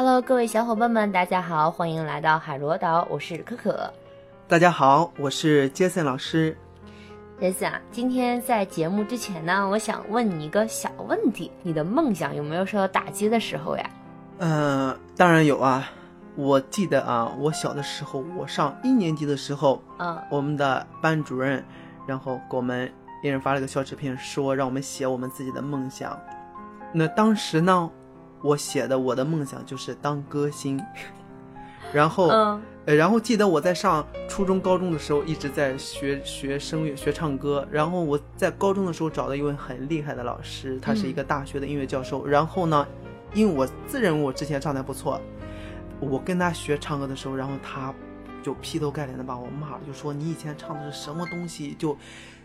Hello，各位小伙伴们，大家好，欢迎来到海螺岛，我是可可。大家好，我是杰森老师。杰森啊，今天在节目之前呢，我想问你一个小问题：你的梦想有没有受到打击的时候呀？嗯，当然有啊。我记得啊，我小的时候，我上一年级的时候，嗯，我们的班主任，然后给我们一人发了个小纸片，说让我们写我们自己的梦想。那当时呢，我写的我的梦想就是当歌星。然后，嗯，呃，然后记得我在上初中、高中的时候一直在学学声乐、学唱歌。然后我在高中的时候找到一位很厉害的老师，他是一个大学的音乐教授。然后呢，因为我自认为我之前唱的不错。我跟他学唱歌的时候，然后他就劈头盖脸的把我骂了，就说你以前唱的是什么东西？就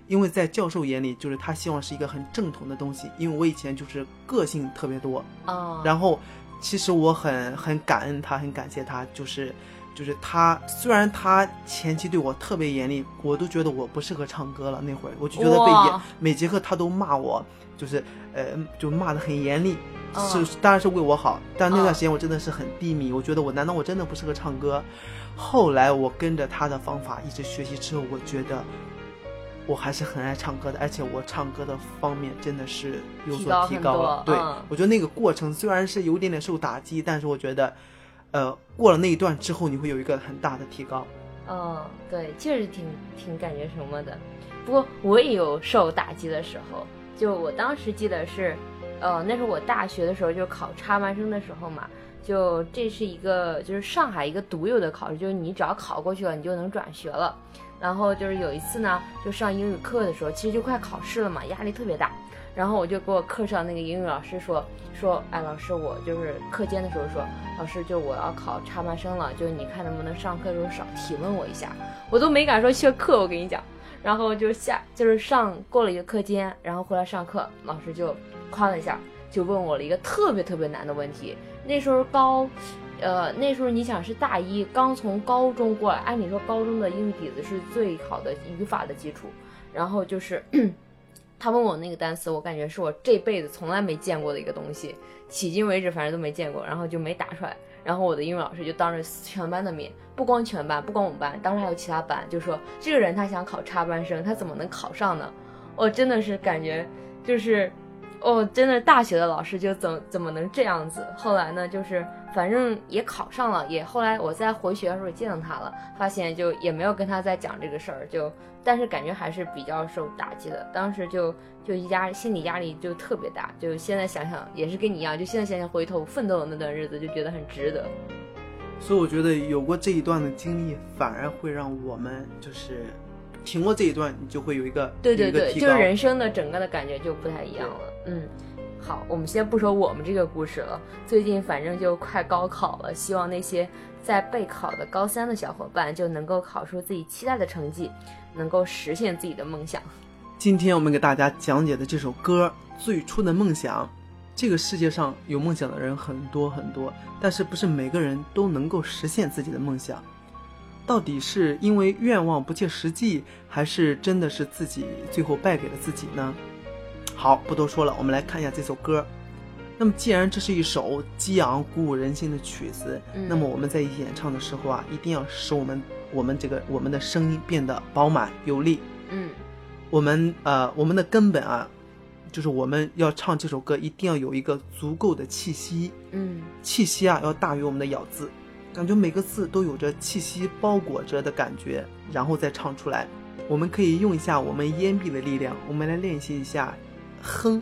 因为在教授眼里，就是他希望是一个很正统的东西。因为我以前就是个性特别多，哦，然后其实我很很感恩他，很感谢他，就是就是他虽然他前期对我特别严厉，我都觉得我不适合唱歌了。那会儿我就觉得被严，每节课他都骂我，就是呃就骂的很严厉。是，当然是为我好，但那段时间我真的是很低迷，我觉得我难道我真的不适合唱歌？后来我跟着他的方法一直学习之后，我觉得我还是很爱唱歌的，而且我唱歌的方面真的是有所提高了。对，我觉得那个过程虽然是有点点受打击，但是我觉得，呃，过了那一段之后，你会有一个很大的提高。嗯，对，确实挺挺感觉什么的。不过我也有受打击的时候，就我当时记得是。呃，那是我大学的时候就考插班生的时候嘛，就这是一个就是上海一个独有的考试，就是你只要考过去了，你就能转学了。然后就是有一次呢，就上英语课的时候，其实就快考试了嘛，压力特别大。然后我就给我课上那个英语老师说说，哎，老师，我就是课间的时候说，老师，就我要考插班生了，就你看能不能上课的时候少提问我一下，我都没敢说缺课，我跟你讲。然后就下就是上过了一个课间，然后回来上课，老师就。夸了一下，就问我了一个特别特别难的问题。那时候高，呃，那时候你想是大一，刚从高中过来，按理说高中的英语底子是最好的语法的基础。然后就是，他问我那个单词，我感觉是我这辈子从来没见过的一个东西，迄今为止反正都没见过，然后就没答出来。然后我的英语老师就当着全班的面，不光全班，不光我们班，当时还有其他班，就说这个人他想考插班生，他怎么能考上呢？我真的是感觉就是。哦，真的，大学的老师就怎怎么能这样子？后来呢，就是反正也考上了，也后来我在回学的时候见到他了，发现就也没有跟他再讲这个事儿，就但是感觉还是比较受打击的。当时就就压心理压力就特别大，就现在想想也是跟你一样，就现在想想回头奋斗的那段日子就觉得很值得。所以我觉得有过这一段的经历，反而会让我们就是挺过这一段，你就会有一个对对对，就是人生的整个的感觉就不太一样了。嗯，好，我们先不说我们这个故事了。最近反正就快高考了，希望那些在备考的高三的小伙伴就能够考出自己期待的成绩，能够实现自己的梦想。今天我们给大家讲解的这首歌《最初的梦想》，这个世界上有梦想的人很多很多，但是不是每个人都能够实现自己的梦想？到底是因为愿望不切实际，还是真的是自己最后败给了自己呢？好，不多说了，我们来看一下这首歌。那么，既然这是一首激昂、鼓舞人心的曲子，那么我们在演唱的时候啊，一定要使我们我们这个我们的声音变得饱满有力。嗯，我们呃，我们的根本啊，就是我们要唱这首歌，一定要有一个足够的气息。嗯，气息啊，要大于我们的咬字，感觉每个字都有着气息包裹着的感觉，然后再唱出来。我们可以用一下我们咽壁的力量，我们来练习一下。哼，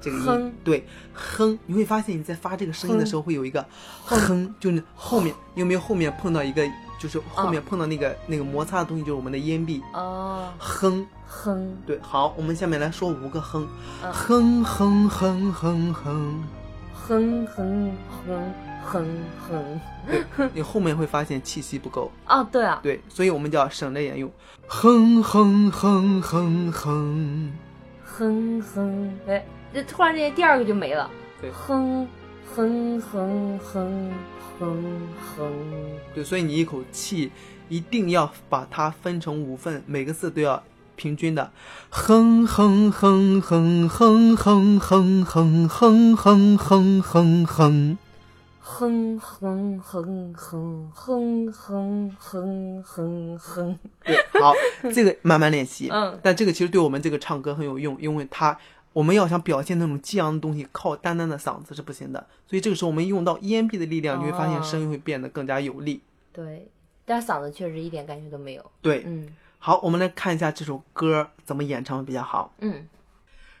这个音对哼，你会发现你在发这个声音的时候会有一个哼，就是后面你有没有后面碰到一个，就是后面碰到那个那个摩擦的东西，就是我们的咽壁哦。哼哼，对，好，我们下面来说五个哼，哼哼哼哼哼，哼哼哼哼哼，哼哼哼，你后面会发现气息不够啊，对啊，对，所以我们就要省着点用，哼哼哼哼哼。哼哼，哎，这突然之间第二个就没了。对，哼哼哼哼哼哼。对，所以你一口气一定要把它分成五份，每个字都要平均的。哼哼哼哼哼哼哼哼哼哼哼哼哼。哼哼哼哼哼哼哼哼哼。对，好，这个慢慢练习。嗯，但这个其实对我们这个唱歌很有用，因为它我们要想表现那种激昂的东西，靠单单的嗓子是不行的。所以这个时候我们用到咽壁的力量，你会发现声音会变得更加有力。对，但嗓子确实一点感觉都没有。对，嗯，好，我们来看一下这首歌怎么演唱比较好。嗯。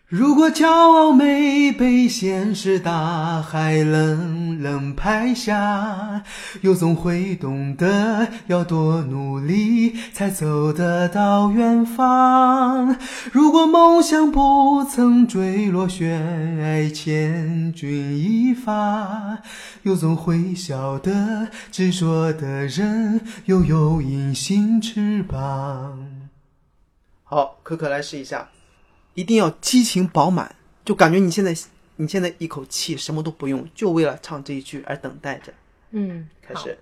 如果骄傲没被现实大海冷冷拍下，又总会懂得要多努力才走得到远方。如果梦想不曾坠落悬崖，千钧一发，又总会晓得执着的人拥有隐形翅膀。好，可可来试一下。一定要激情饱满，就感觉你现在你现在一口气什么都不用，就为了唱这一句而等待着。嗯，开始。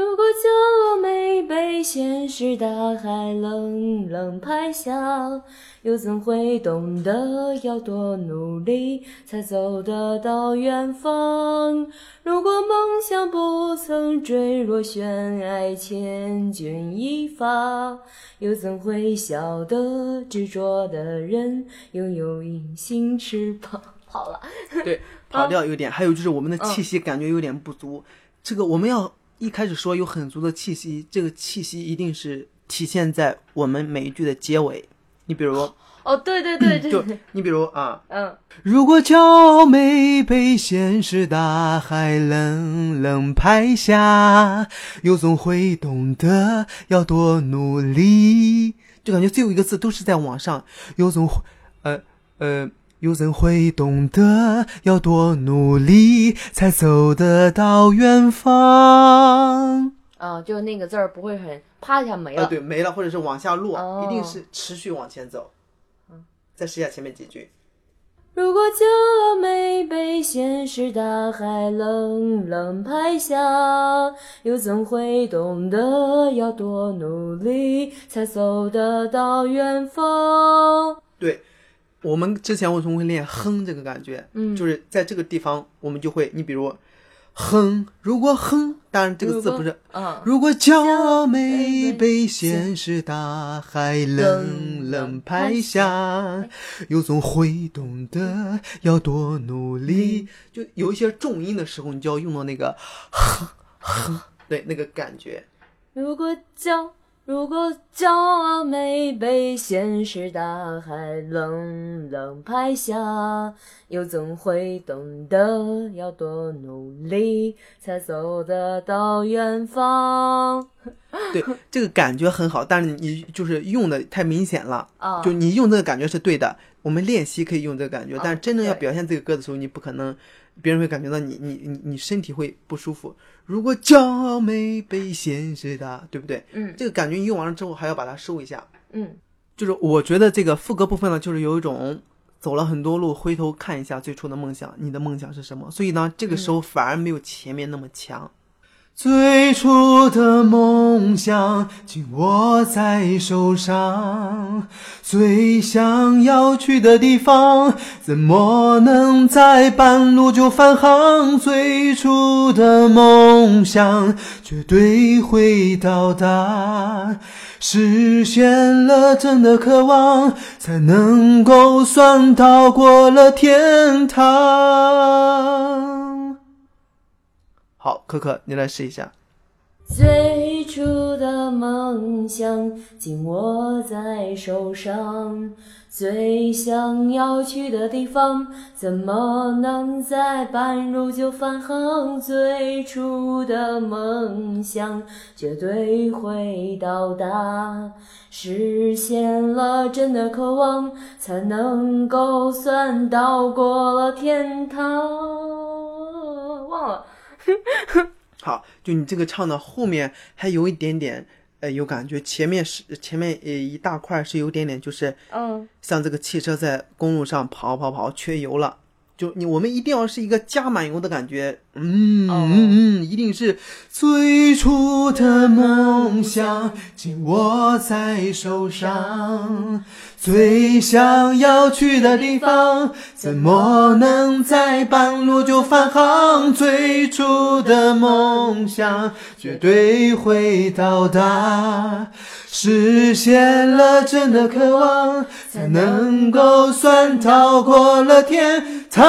如果骄傲没被现实大海冷冷拍下，又怎会懂得要多努力才走得到远方？如果梦想不曾坠落悬崖，千钧一发，又怎会晓得执着的人拥有隐形翅膀？跑了，对，跑调有点，还有就是我们的气息感觉有点不足，这个我们要。一开始说有很足的气息，这个气息一定是体现在我们每一句的结尾。你比如，哦，对对对对，就你比如啊，嗯，如果骄傲没被现实大海冷冷拍下，又总会懂得要多努力，就感觉最后一个字都是在往上，又总会，呃呃。又怎会懂得要多努力才走得到远方？啊，就那个字儿不会很啪一下没了。啊，对，没了，或者是往下落，一定是持续往前走。嗯，再试一下前面几句。如果骄傲没被现实大海冷冷拍下，又怎会懂得要多努力才走得到远方？对。我们之前为什么会练哼这个感觉？嗯，就是在这个地方，我们就会，你比如，哼，如果哼，当然这个字不是，嗯，如果骄傲没被现实大海冷冷拍下，又总会懂得要多努力。就有一些重音的时候，你就要用到那个哼哼，对，那个感觉。如果骄如果骄傲没被现实大海冷冷拍下，又怎会懂得要多努力才走得到远方？对，这个感觉很好，但是你就是用的太明显了啊！就你用这个感觉是对的，我们练习可以用这个感觉，但是真正要表现这个歌的时候，你不可能。别人会感觉到你你你你身体会不舒服。如果骄傲没被现实的，对不对？嗯，这个感觉你用完了之后还要把它收一下。嗯，就是我觉得这个副歌部分呢，就是有一种走了很多路，回头看一下最初的梦想，你的梦想是什么？所以呢，这个时候反而没有前面那么强。最初的梦想紧握在手上，最想要去的地方，怎么能在半路就返航？最初的梦想绝对会到达，实现了真的渴望，才能够算到过了天堂。好，可可，你来试一下。最初的梦想紧握在手上，最想要去的地方，怎么能在半路就返航？最初的梦想绝对会到达，实现了真的渴望，才能够算到过了天堂。好，就你这个唱的后面还有一点点，呃，有感觉。前面是前面呃一大块是有点点，就是嗯，像这个汽车在公路上跑跑跑，缺油了。就你我们一定要是一个加满油的感觉，嗯嗯嗯，一定是最初的梦想紧握在手上，最想要去的地方，怎么能在半路就返航？最初的梦想绝对会到达，实现了真的渴望，才能够算逃过了天堂。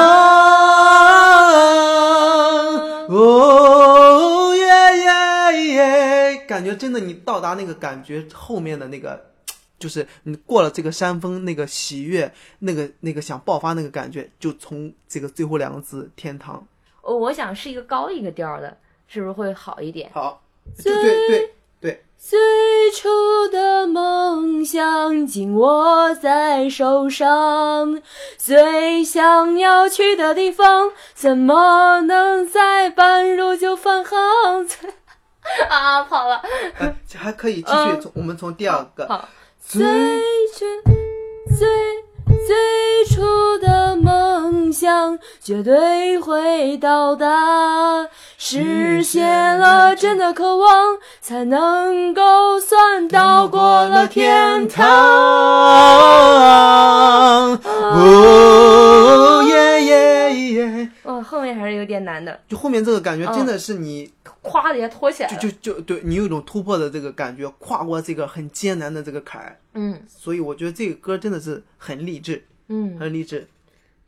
哦耶耶耶！感觉真的，你到达那个感觉后面的那个，就是你过了这个山峰，那个喜悦，那个那个想爆发那个感觉，就从这个最后两个字“天堂”。哦，我想是一个高一个调的，是不是会好一点？好，对对对。最初的梦想紧握在手上，最想要去的地方，怎么能在半路就返航？啊，跑了。还可以继续，从我们从第二个。好，最初最最初的梦想绝对会到达。实现了真的渴望，才能够算到过了天堂。哦耶耶耶！哦，后面还是有点难的。就后面这个感觉，真的是你咵的一下拖起来就就就对你有一种突破的这个感觉，跨过这个很艰难的这个坎。嗯，所以我觉得这个歌真的是很励志。嗯，很励志。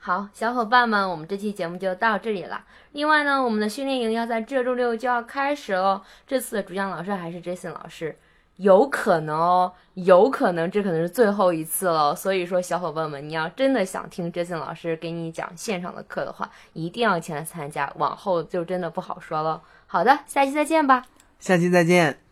好，小伙伴们，我们这期节目就到这里了。另外呢，我们的训练营要在这周六就要开始喽。这次的主讲老师还是 Jason 老师，有可能哦，有可能这可能是最后一次了。所以说，小伙伴们，你要真的想听 Jason 老师给你讲线上的课的话，一定要前来参加，往后就真的不好说了。好的，下期再见吧。下期再见。